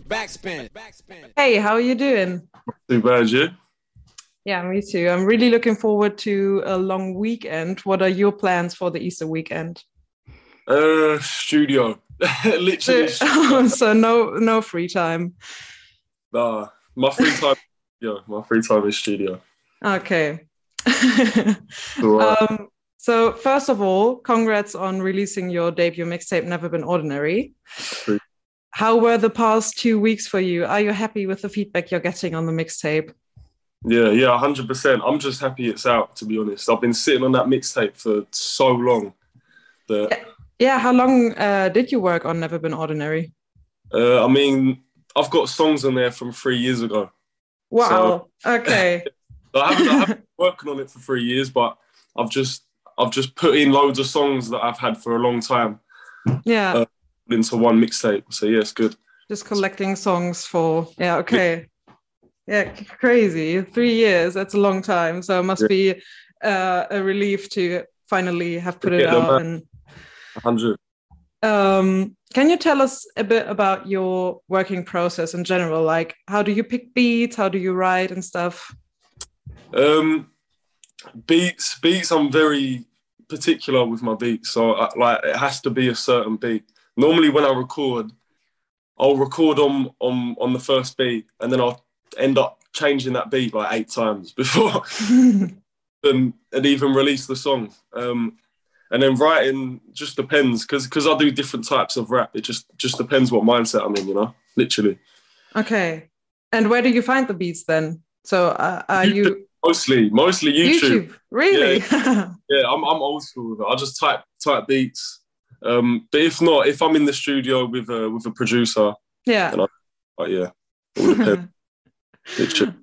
Backspin. Hey, how are you doing? Too bad, you. Yeah, me too. I'm really looking forward to a long weekend. What are your plans for the Easter weekend? Uh, studio. Literally. So, so no no free time. Nah, my free time. yeah, my free time is studio. Okay. Alright. um, so first of all, congrats on releasing your debut mixtape, Never Been Ordinary. How were the past two weeks for you? Are you happy with the feedback you're getting on the mixtape? Yeah, yeah, hundred percent. I'm just happy it's out. To be honest, I've been sitting on that mixtape for so long that Yeah, how long uh, did you work on Never Been Ordinary? uh, I mean, I've got songs on there from three years ago. Wow. okay. I haven't, I haven't been working on it for three years, but I've just I've just put in loads of songs that I've had for a long time Yeah. Uh, into one mixtape. So yeah, it's good. just collecting songs for yeah okay yeah crazy three years that's a long time so it must Yeah. be uh, a relief to finally have put it out and hundred. um, can you tell us a bit about your working process in general like how do you pick beats how do you write and stuff Um, beats, beats. I'm very particular with my beats, so I, like it has to be a certain beat. Normally, when I record, I'll record on on on the first beat, and then I'll end up changing that beat like eight times before and, and even release the song. Um, and then writing just depends because because I do different types of rap. It just just depends what mindset I'm in, you know. Literally, okay and where do you find the beats then so uh, are you mostly mostly YouTube. really Yeah, I'm, I'm old school with it. I just type type beats. Um, but if not, if I'm in the studio with a with a producer, yeah like yeah, it all depends. Literally.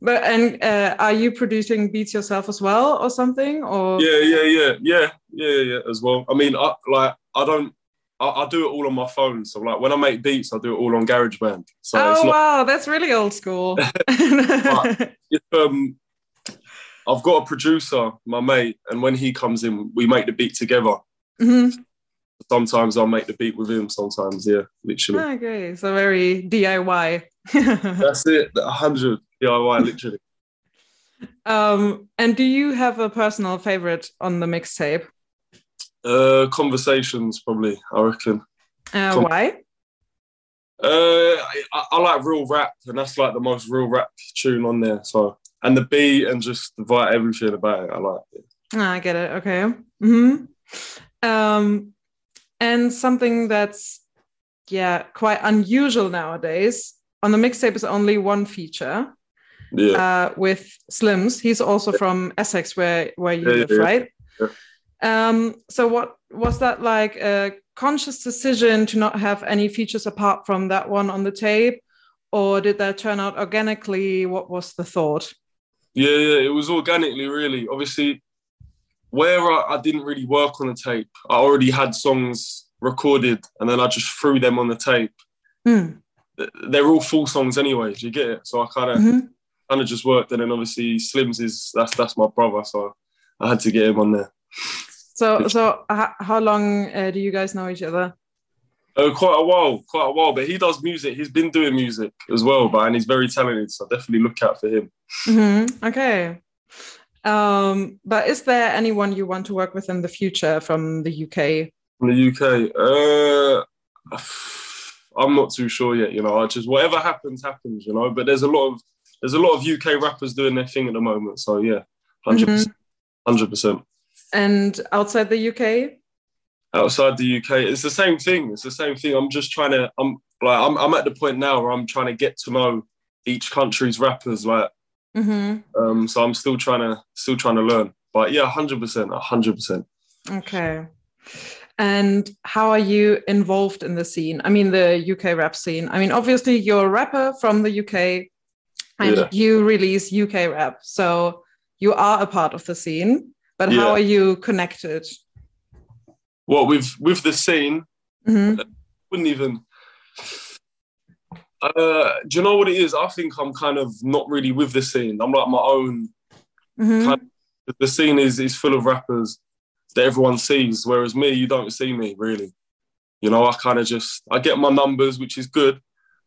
But and uh, are you producing beats yourself as well, or something? Or yeah, yeah, yeah, yeah, yeah, yeah, as well. I mean, I like I don't. I, I do it all on my phone. So like when I make beats, I do it all on GarageBand. So it's oh not wow, that's really old school. if, um I've got a producer, my mate, and when he comes in, we make the beat together. Mhm. Sometimes I'll make the beat with him. Sometimes, yeah, literally. Okay, so very DIY. That's it. A hundred DIY, literally. um, and do you have a personal favorite on the mixtape? Uh, conversations, probably. I reckon. Uh, Com- why? Uh, I, I like real rap, and that's like the most real rap tune on there. So, and the beat and just the vibe, everything about it, I like it. Ah, I get it. Okay. hmm Um, and something that's yeah quite unusual nowadays. On the mixtape is only one feature. Yeah, uh, with Slims. He's also from Essex, where where you Yeah, live, yeah, right? Um, so what was that like a conscious decision to not have any features apart from that one on the tape, or did that turn out organically? What was the thought? yeah, yeah. It was organically, really. Obviously, where I, I didn't really work on the tape, I already had songs recorded, and then I just threw them on the tape. Hmm. They're all full songs anyway. Do you get it? So I kind of Mhm. kind of just worked, and then obviously Slims is that's that's my brother, so I had to get him on there. So so how long uh, do you guys know each other? Oh, quite a while, quite a while. But he does music. He's been doing music as well, but and he's very talented. So definitely look out for him. Mhm. Okay. Um, but is there anyone you want to work with in the future from the UK? From the UK, uh, I'm not too sure yet. You know, I just whatever happens, happens. You know, but there's a lot of there's a lot of UK rappers doing their thing at the moment. So yeah, 100 percent, hundred percent. And outside the UK? Outside the UK, it's the same thing. It's the same thing. I'm just trying to. I'm like I'm I'm at the point now where I'm trying to get to know each country's rappers. Like hmm Um, so I'm still trying to still trying to learn. But yeah, hundred percent, hundred percent. Okay. And how are you involved in the scene? I mean, the UK rap scene. I mean, obviously, you're a rapper from the UK and Yeah. you release UK rap. So you are a part of the scene, but how are you connected? Well, with with the scene, Mhm. wouldn't even. Uh, do you know what it is? I think I'm kind of not really with the scene. I'm like my own. Mhm. Kind The scene is is full of rappers that everyone sees, whereas me, you don't see me really. You know, I kind of just I get my numbers, which is good,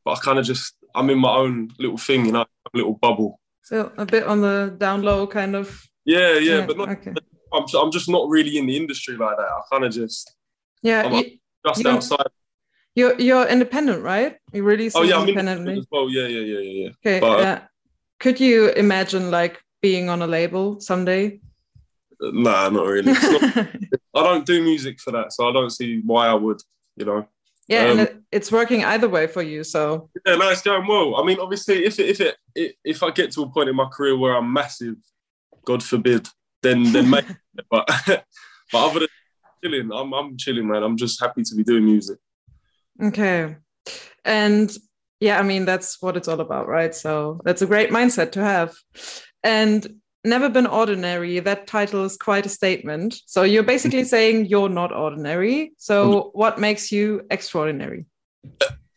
but I kind of just I'm in my own little thing, you know, a little bubble. So a bit on the down low kind of. Yeah, yeah, yeah but not, okay. I'm I'm just not really in the industry like that. I kind of just yeah, I'm you, just outside. You're you're independent, right? You really oh yeah, independently. as well. Yeah, yeah, yeah, yeah. Okay. But, uh, could you imagine like being on a label someday? Nah, not really. Not, I don't do music for that, so I don't see why I would. You know. Yeah, um, and it, it's working either way for you. So yeah, no, it's going well. I mean, obviously, if it, if it if I get to a point in my career where I'm massive, God forbid, then then maybe. but but other than chilling, I'm I'm chilling, man. I'm just happy to be doing music. Okay, and yeah, I mean that's what it's all about, right? So that's a great mindset to have, and never been ordinary. That title is quite a statement. So you're basically saying you're not ordinary. So what makes you extraordinary?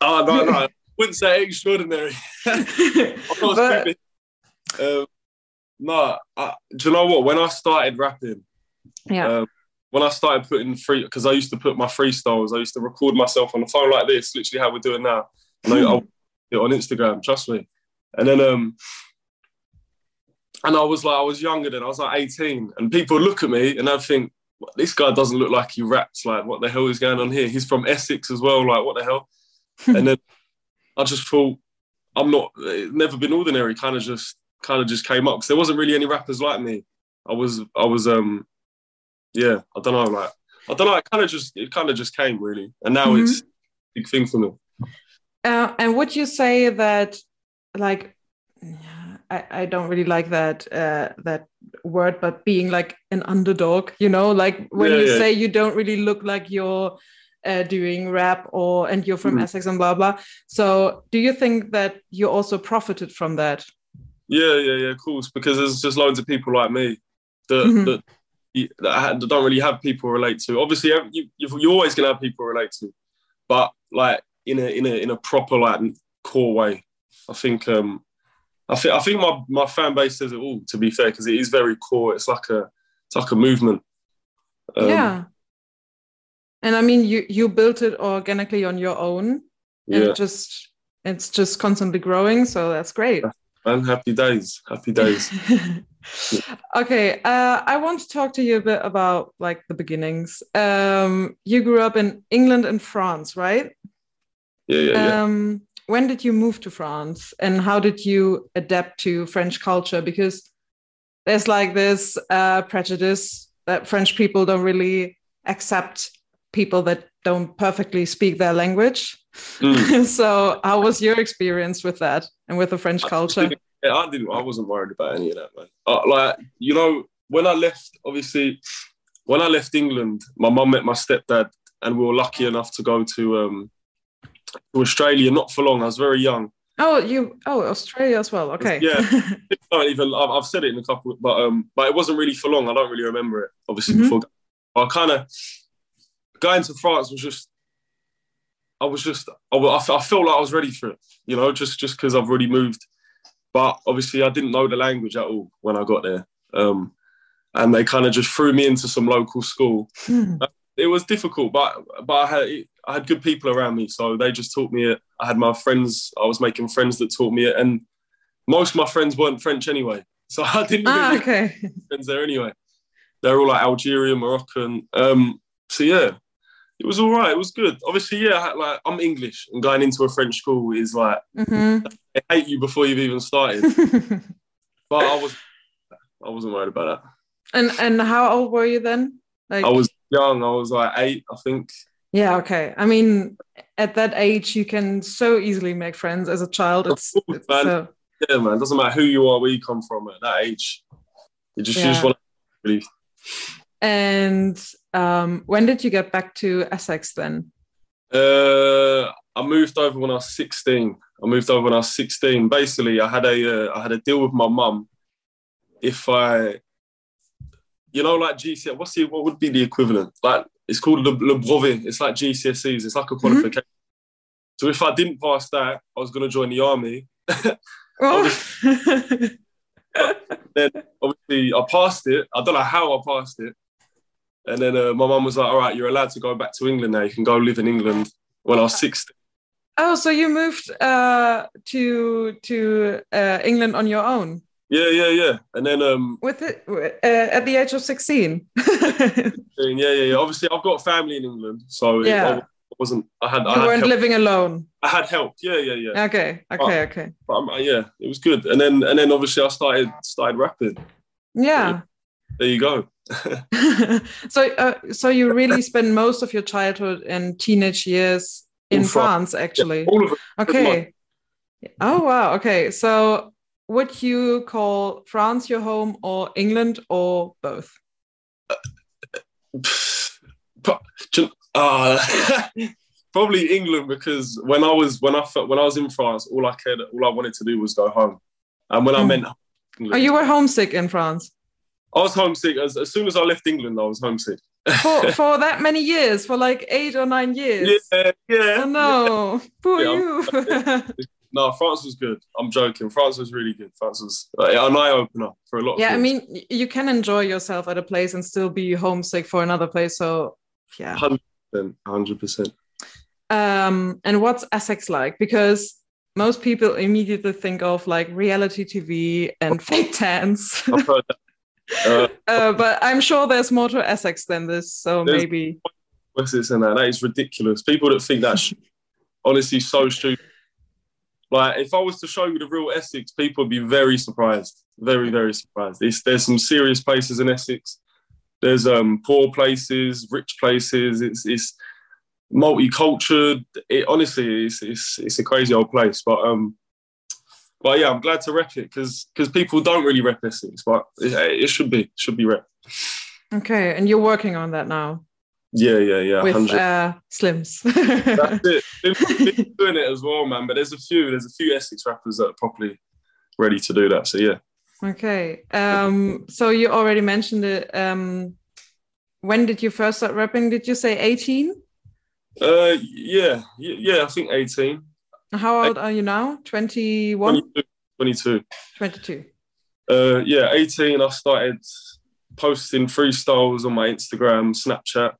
Oh no no i wouldn't say extraordinary. But, um, no I, do you know what? When i started rapping yeah. um, when i started putting free because i used to put my freestyles i used to record myself on the phone like this literally how we're doing now and I, I'll it on instagram trust me and then um and I was like, I was younger then, I was like 18, and people look at me and I think, this guy doesn't look like he raps. Like, what the hell is going on here? He's from Essex as well. Like, what the hell? and then I just thought, I'm not, never been ordinary. Kind of just, kind of just came up because there wasn't really any rappers like me. I was, I was, um, yeah, I don't know, like, I don't know. It kind of just, it kind of just came really, and now mm-hmm. it's a big thing for me. Uh, and would you say that, like, I, I don't really like that uh, that word, but being like an underdog, you know, like when yeah, you yeah. say you don't really look like you're uh, doing rap or and you're from mm. Essex and blah blah. So do you think that you also profited from that? Yeah, yeah, yeah, of course, because there's just loads of people like me that mm-hmm. that, that, don't really have people relate to. Obviously, you, you're always gonna have people relate to, but like in a in a in a proper like core way. I think um I think I think my, my fan base says it all. To be fair, because it is very core. It's like a it's like a movement. Um, yeah. And I mean, you you built it organically on your own, and yeah. just it's just constantly growing. So that's great. And happy days, happy days. okay, uh, I want to talk to you a bit about like the beginnings. Um, you grew up in England and France, right? Yeah, yeah, um, yeah when did you move to France and how did you adapt to French culture? Because there's like this uh, prejudice that French people don't really accept people that don't perfectly speak their language. Mm. so, how was your experience with that and with the French culture? Yeah, I didn't. I wasn't worried about any of that, man. Uh, like you know, when I left, obviously, when I left England, my mum met my stepdad, and we were lucky enough to go to um, to Australia, not for long. I was very young. Oh, you oh Australia as well. Okay. Yeah, I even I've, I've, said it in a couple, but um, but it wasn't really for long. I don't really remember it. Obviously, mm-hmm. before I kind of going to France was just. I was just I, I felt like I was ready for it, you know, just just because I've already moved. But obviously, I didn't know the language at all when I got there, um, and they kind of just threw me into some local school. Mm. It was difficult, but but I had I had good people around me, so they just taught me it. I had my friends. I was making friends that taught me it, and most of my friends weren't French anyway, so I didn't ah, okay. friends there anyway. They're all like Algerian, Moroccan. Um, so yeah, it was all right. It was good. Obviously, yeah, like I'm English, and going into a French school is like mm-hmm. they hate you before you've even started. but I was, I wasn't worried about that. And and how old were you then? Like I was young. I was like eight, I think. Yeah, okay. I mean, at that age, you can so easily make friends as a child. It's, course, it's man. So... Yeah, man. It doesn't matter who you are, where you come from at that age. You just, yeah. you just want to really. And um, when did you get back to Essex then? Uh, I moved over when I was 16. I moved over when I was 16. Basically, I had a uh, I had a deal with my mum. If I, you know, like GC, what's the what would be the equivalent? Like it's called Le, Le Brevet. It's like GCSEs. It's like a qualification. Mm-hmm. So if I didn't pass that, I was going to join the army. oh. then obviously I passed it. I don't know how I passed it. And then uh, my mum was like, "All right, you're allowed to go back to England now. You can go live in England." When I was 16, Oh, so you moved uh, to to uh, England on your own? Yeah, yeah, yeah. And then um, with it uh, at the age of sixteen. yeah, yeah, yeah. Obviously, I've got family in England, so yeah. I wasn't. I had. You I had weren't help. living alone. I had help. Yeah, yeah, yeah. Okay, okay, okay. But um, yeah, it was good. And then and then obviously I started started rapping. Yeah. There you go. so uh, so you really spent most of your childhood and teenage years in, In France. France, actually. Yeah, all of it. Okay. Oh wow. Okay. So would you call France your home or England or both? But, uh, probably England because when I was when I when I was in France, all I cared, all I wanted to do was go home. And when I Mm. meant Oh, you were homesick in France I was homesick. As, as soon as I left England, I was homesick. for for that many years, for like eight or nine years. Yeah, yeah. Oh no, poor Yeah, you. No, France was good. I'm joking. France was really good. France was uh, an eye opener for a lot. Of yeah, I mean, you can enjoy yourself at a place and still be homesick for another place. So, yeah. hundred percent, hundred percent. Um, and what's Essex like? Because most people immediately think of like reality TV and fake tans. I've heard that. Uh, uh, but I'm sure there's more to Essex than this. So maybe. this and that? That is ridiculous. People that think that's honestly so stupid. Like, if I was to show you the real Essex, people would be very surprised. Very, very surprised. It's, there's some serious places in Essex. There's um, poor places, rich places. It's, it's multicultural. It honestly, it's, it's, it's a crazy old place. But um, but yeah, I'm glad to rep it because because people don't really rep Essex, but it, it should be should be rep. Okay. And you're working on that now Yeah, yeah, yeah. with 100. uh, Slims. That's it. Been, been doing it as well, man. But there's a few, there's a few Essex rappers that are properly ready to do that. So yeah. Okay. Um, so you already mentioned it. Um, when did you first start rapping? Did you say 18? Uh, yeah, yeah. I think 18, How old are you now? 21? 22, 22. 22. Uh, yeah, 18. I started posting freestyles on my Instagram, Snapchat,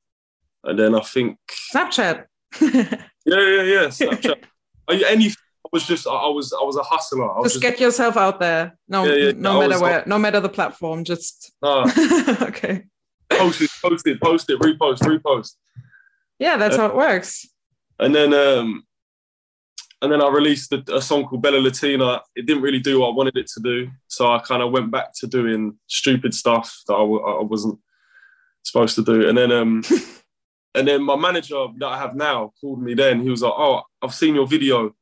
and then I think Snapchat. yeah, yeah, yeah, Snapchat. Are you- Any, I was just, I was, I was a hustler. I just just, get yourself out there. No, Yeah, yeah, no matter where, no matter the platform. Just nah, okay. post it, post it, post it, repost, repost. Yeah, that's how it works. And then um and then I released a, a song called Bella Latina. It didn't really do what I wanted it to do. So I kind of went back to doing stupid stuff that I, w- I wasn't supposed to do. And then um and then my manager that I have now called me then. He was like, Oh, I've seen your video.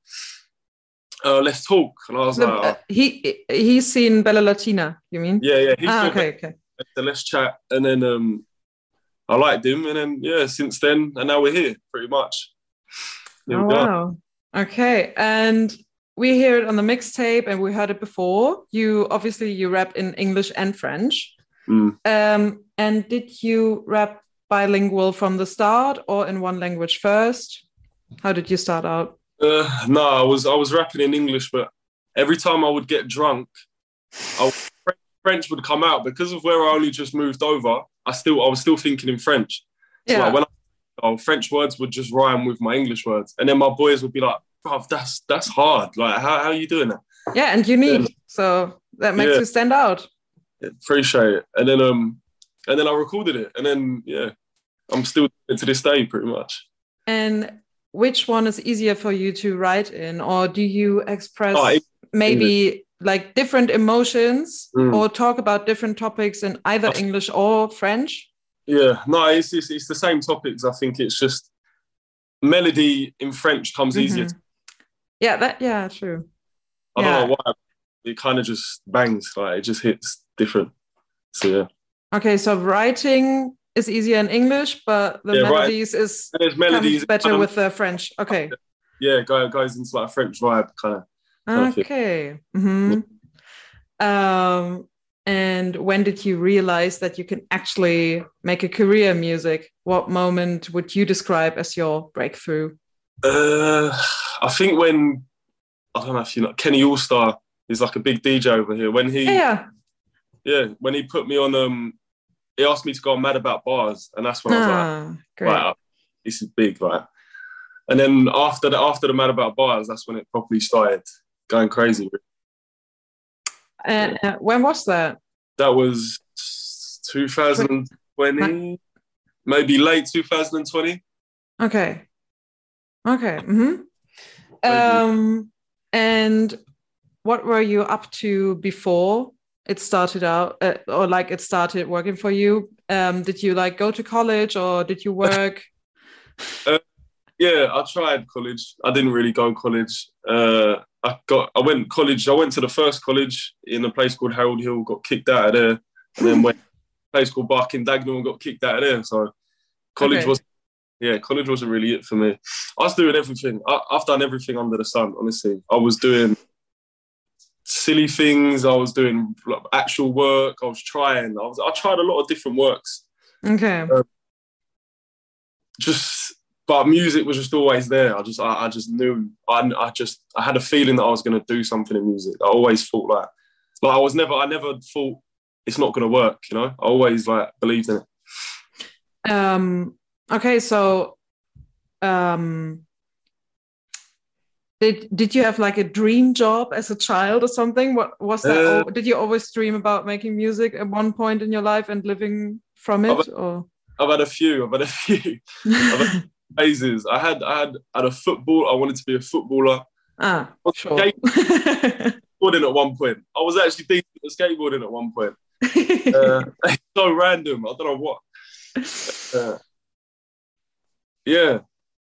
Uh, let's talk. And I was The- like, uh, oh, he he's seen Bella Latina. You mean? Yeah, yeah. Ah, okay, okay. so let's chat. And then um I liked him. And then yeah, since then, and now we're here pretty much. Oh wow. Okay, and we hear it on the mixtape, and we heard it before. You obviously you rap in English and French. Mm. Um, and did you rap bilingual from the start, or in one language first? How did you start out? Uh, no, I was I was rapping in English, but every time I would get drunk, I French would come out because of where I only just moved over. I still I was still thinking in French. So Yeah. like when I, oh, French words would just rhyme with my English words, and then my boys would be like, "Bro, that's that's hard. Like, how how are you doing that?" yeah, and unique. So that makes Yeah. you stand out. Appreciate it. And then um, and then I recorded it, and then yeah, I'm still to this day, pretty much. And which one is easier for you to write in, or do you express Oh, maybe like different emotions Mm. or talk about different topics in either. English or French? Yeah, no, it's, it's it's the same topics. I think it's just melody in French comes easier Mhm. Yeah, that yeah, true. I Yeah. don't know why. It kind of just bangs, like it just hits different. So yeah, Okay, so writing is easier in English, but the Yeah, right. melodies is melodies. comes better with the French. Okay. yeah, go goes into like a French vibe kind of. Okay. hmm Um, and when did you realize that you can actually make a career in music? What moment would you describe as your breakthrough? Uh, I think when I don't know if you know Kenny Allstar is like a big DJ over here. When he Yeah. yeah, when he put me on um, he asked me to go on Mad About Bars, and that's when I was like, Ah, great. wow, this is big, right and then after the after the Mad About Bars, that's when it properly started going crazy. And uh, when was that? That was 2020, maybe late 2020. Okay. Okay. Mm-hmm. Um, and what were you up to before it started out, uh, or like it started working for you? Um, did you like go to college or did you work? uh, yeah, I tried college. I didn't really go to college. Uh, I got, I went college. I went to the first college in a place called Harold Hill. Got kicked out of there, and then went a place called Barking Dagenham and got kicked out of there. So college okay. was yeah, college wasn't really it for me. I was doing everything. I, have done everything under the sun. Honestly, I was doing silly things. I was doing actual work. I was trying. I was. I tried a lot of different works. Okay. Um, just, but music was just always there. I just, I, I just knew. I, I just, I had a feeling that I was going to do something in music. I always thought like, like I was never. I never thought it's not going to work. You know, I always like believed in it. Um okay so um did did you have like a dream job as a child or something what was that uh, did you always dream about making music at one point in your life and living from it I've, or I've had a few I've had a few had phases I had I had at a football I wanted to be a footballer ah sure. skateboarding at one point I was actually thinking of skateboarding at one point uh, so random I don't know what uh, yeah,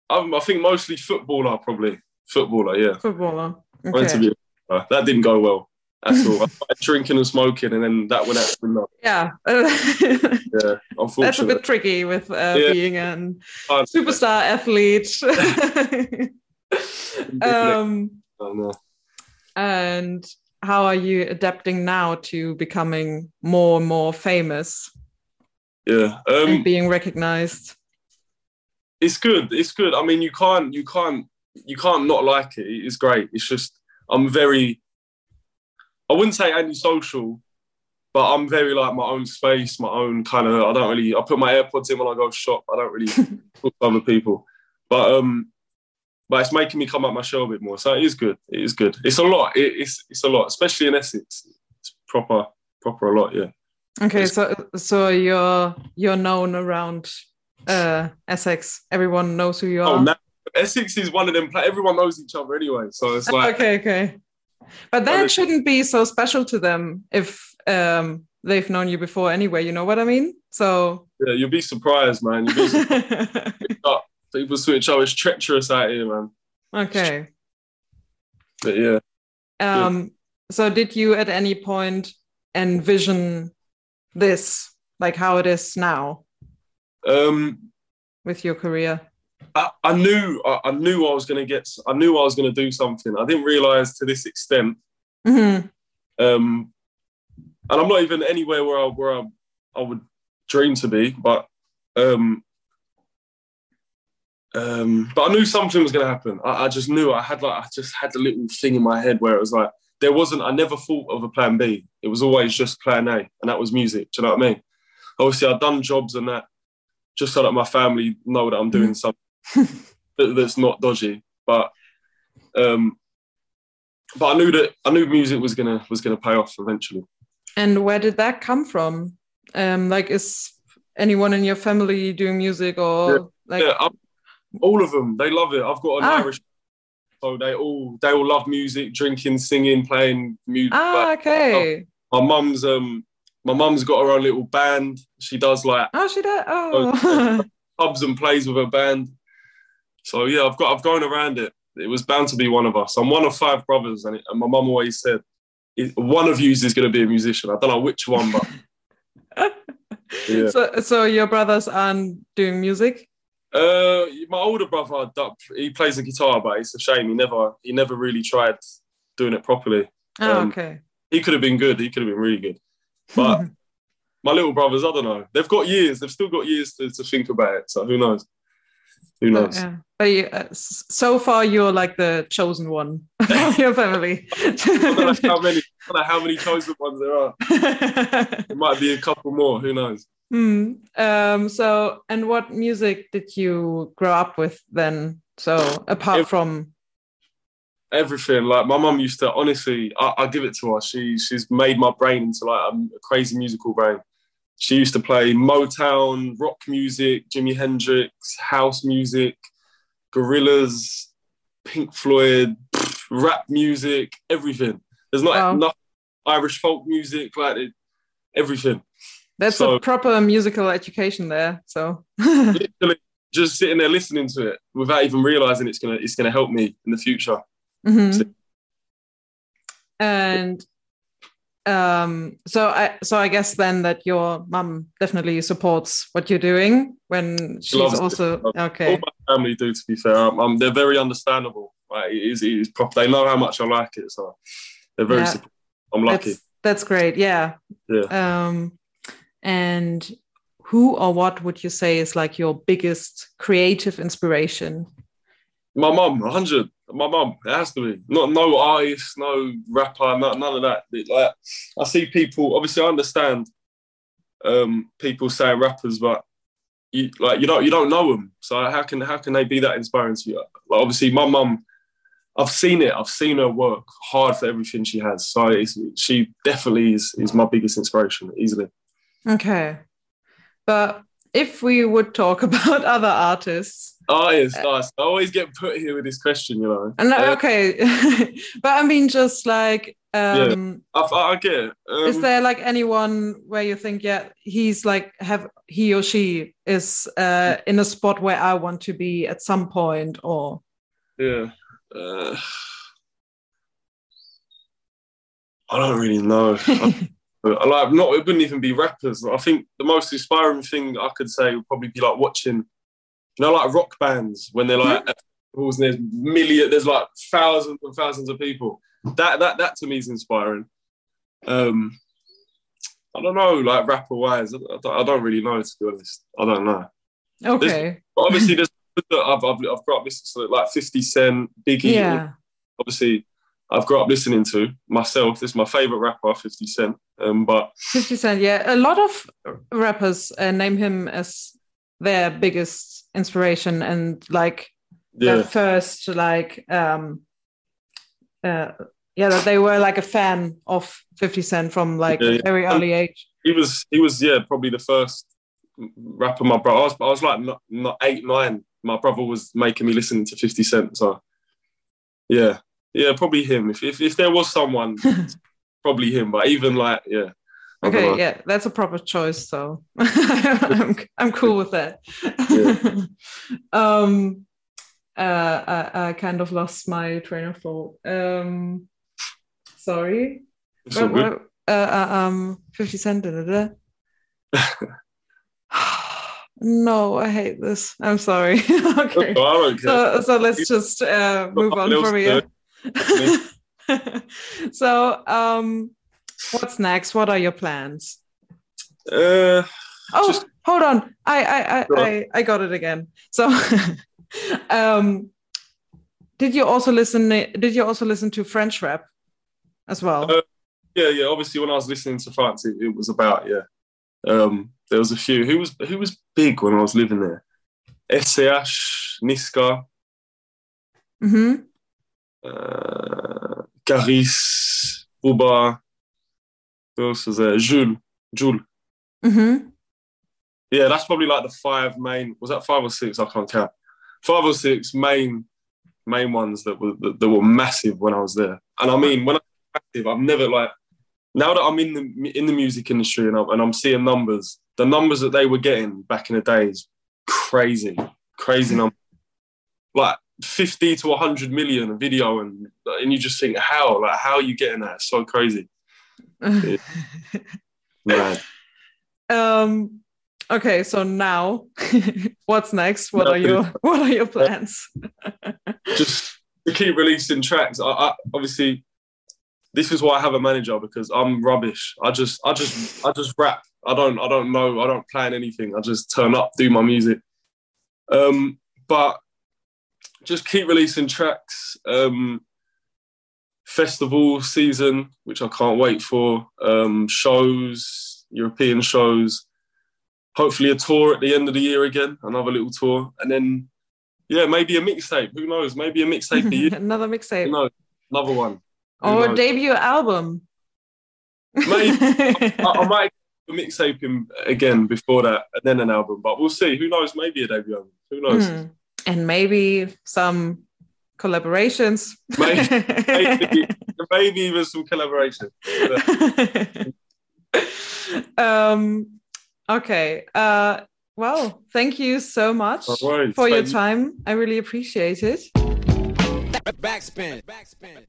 I'm, I think mostly footballer, probably footballer. Yeah, footballer. Okay. Uh, that didn't go well. That's all. I started drinking and smoking, and then that went out the window. Yeah, yeah. Unfortunately, that's a bit tricky with uh, yeah. being a superstar athlete. um, oh, and how are you adapting now to becoming more and more famous? Yeah, um, and being recognized it's good. It's good. I mean, you can't, you can't, you can't not like it. It's great. It's just I'm very. I wouldn't say antisocial, but I'm very like my own space, my own kind of. I don't really. I put my AirPods in when I go shop. I don't really talk to other people, but um, but it's making me come up my show a bit more. So it is good. It is good. It's a lot. It, it's it's a lot, especially in Essex. It's proper proper a lot. Yeah. Okay, it's, so so you're you're known around uh, Essex. Everyone knows who you oh, are. Oh, no. Essex is one of them. Everyone knows each other anyway, so it's like okay, okay. But that shouldn't be so special to them if um, they've known you before anyway. You know what I mean? So yeah, you'll be surprised, man. You'll be surprised. People switch up. It's treacherous out here, man. Okay. But yeah. Um. Yeah. So, did you at any point envision this, like how it is now? Um, with your career? I, I knew I, I, knew I was going to get. I knew I was going to do something. I didn't realize to this extent. Mm-hmm. Um, and I'm not even anywhere where I where I, I would dream to be, but um, um, but I knew something was going to happen. I, I, just knew. I had like I just had a little thing in my head where it was like there wasn't. I never thought of a plan B. It was always just plan A, and that was music. Do you know what I mean? Obviously, I'd done jobs and that, just so that my family know that I'm doing mm. something that's not dodgy. But um, but I knew that I knew music was gonna was gonna pay off eventually. And where did that come from? Um, like, is anyone in your family doing music or yeah, like? Yeah, all of them. They love it. I've got an ah. Irish, so they all they all love music, drinking, singing, playing music. Ah, okay. My mum's um my mum's got her own little band. She does like oh, she does oh pubs and plays with her band. So yeah, I've got I've gone around it. It was bound to be one of us. I'm one of five brothers, and, it, and my mum always said, "One of you is going to be a musician." I don't know which one, but yeah. So, so your brothers aren't doing music? Uh, my older brother, he plays the guitar, but it's a shame he never he never really tried doing it properly. Oh, um, okay. He could have been good. He could have been really good. But my little brothers, I don't know. They've got years. They've still got years to, to think about it. So who knows? Who knows? Yeah. You, uh, so far, you're like the chosen one of your family. I don't know how many, know how many chosen ones there are. there might be a couple more. Who knows? Hmm. Um, so, and what music did you grow up with then? So apart Ev- from everything. Like my mum used to. Honestly, I, I give it to her. She she's made my brain into like a, a crazy musical brain. She used to play Motown, rock music, Jimi Hendrix, house music, Gorillaz, Pink Floyd, pff, rap music, everything. There's not Wow. enough Irish folk music, like it, everything. that's So- a proper musical education there. So Literally, just sitting there listening to it without even realizing it's gonna it's gonna help me in the future. Mhm. So- and um so i so i guess then that your mum definitely supports what you're doing when she's loves it. also All okay my family do, to be fair. Um, um, they're very understandable. Like, it is, it is proper. They know how much I like it, so they're very Yeah. supportive. I'm lucky. that's that's great yeah Yeah. um and who or what would you say is like your biggest creative inspiration My mum, 100. My mum, it has to be. Not no artist, no rapper, no, none of that. It, like, I see people. Obviously, I understand um, people saying rappers, but you like you don't you don't know them. So how can how can they be that inspiring to you? Like, obviously, my mum. I've seen it. I've seen her work hard for everything she has. So she definitely is is my biggest inspiration, easily. okay but if we would talk about other artists Oh, yes, nice. I always get put here with this question, you know. and Uh, okay but i mean just like um I, I get it. Um, is there like anyone where you think yeah he's like have he or she is uh in a spot where i want to be at some point or Yeah. Uh, I don't really know. Like not. It wouldn't even be rappers. I think the most inspiring thing I could say would probably be like watching, you know, like rock bands when they're like, at festivals and there's million, there's like thousands and thousands of people. That that that to me is inspiring. Um, I don't know, like rapper wise, I, I don't- really know to be honest. I don't know. okay But obviously, there's I've, I've, I've got to like 50 Cent, Biggie, yeah obviously I've grown up listening to myself. This is my favorite rapper, 50 Cent. Um, but 50 Cent, yeah. A lot of rappers uh, name him as their biggest inspiration and like yeah, their first, like, um, uh, yeah, that they were like a fan of 50 Cent from like Yeah, a yeah. very early age. he was he was yeah probably the first rapper my brother. I was, I was like not, not eight nine. My brother was making me listen to 50 Cent. So yeah, yeah, probably him. If if, if there was someone, probably him. But even like yeah. I Okay, yeah, that's a proper choice. So I'm, I'm cool with that. um, uh, I, I kind of lost my train of thought. Um, sorry. All good. uh, uh, um, 50 Cent. Da, da, da. no, I hate this. I'm sorry. okay. So, so let's just uh, move on from here. so, um, what's next? What are your plans? uh, Oh, Just- hold on. I, I, I, on. I, I got it again. So, um, did you also listen? Did you also listen to French rap as well? Uh, yeah, yeah. Obviously, when I was listening to France, it, it was about yeah. Um, there was a few. Who was who was big when I was living there? SCH, Niska, hmm uh, Kaaris, else was there? Jul, Jul. hmm Yeah, that's probably like the five main. Was that five or six? I can't count. Five or six main main ones that were that, that were massive when I was there. And I mean, when I'm massive, I've never like now that I'm in the in the music industry and I'm, and I'm seeing numbers. The numbers that they were getting back in the days, crazy, crazy number. Like fifty to hundred million a video, and and you just think, how like how are you getting that? It's so crazy. Mad. um. Okay, so now, what's next? What are your What are your plans? just to keep releasing tracks. I, I obviously this is why I have a manager because I'm rubbish. I just I just I just rap. I don't I don't know. I don't plan anything. I just turn up, do my music. Um, but just keep releasing tracks. Um, festival season, which I can't wait for. Um, shows, European shows. Hopefully a tour at the end of the year again, another little tour, and then yeah, maybe a mixtape. Who knows? Maybe a mixtape. another mixtape. No, another one. Who or knows? debut album. Maybe. I, I might mixtape him again before that, and then an album. But we'll see. Who knows? Maybe a debut album. Who knows? Hmm. And maybe some collaborations. Maybe, maybe, maybe even some collaboration. um, okay. Uh, well, thank you so much All right, for your thank you. time. I really appreciate it. Backspin. Backspin.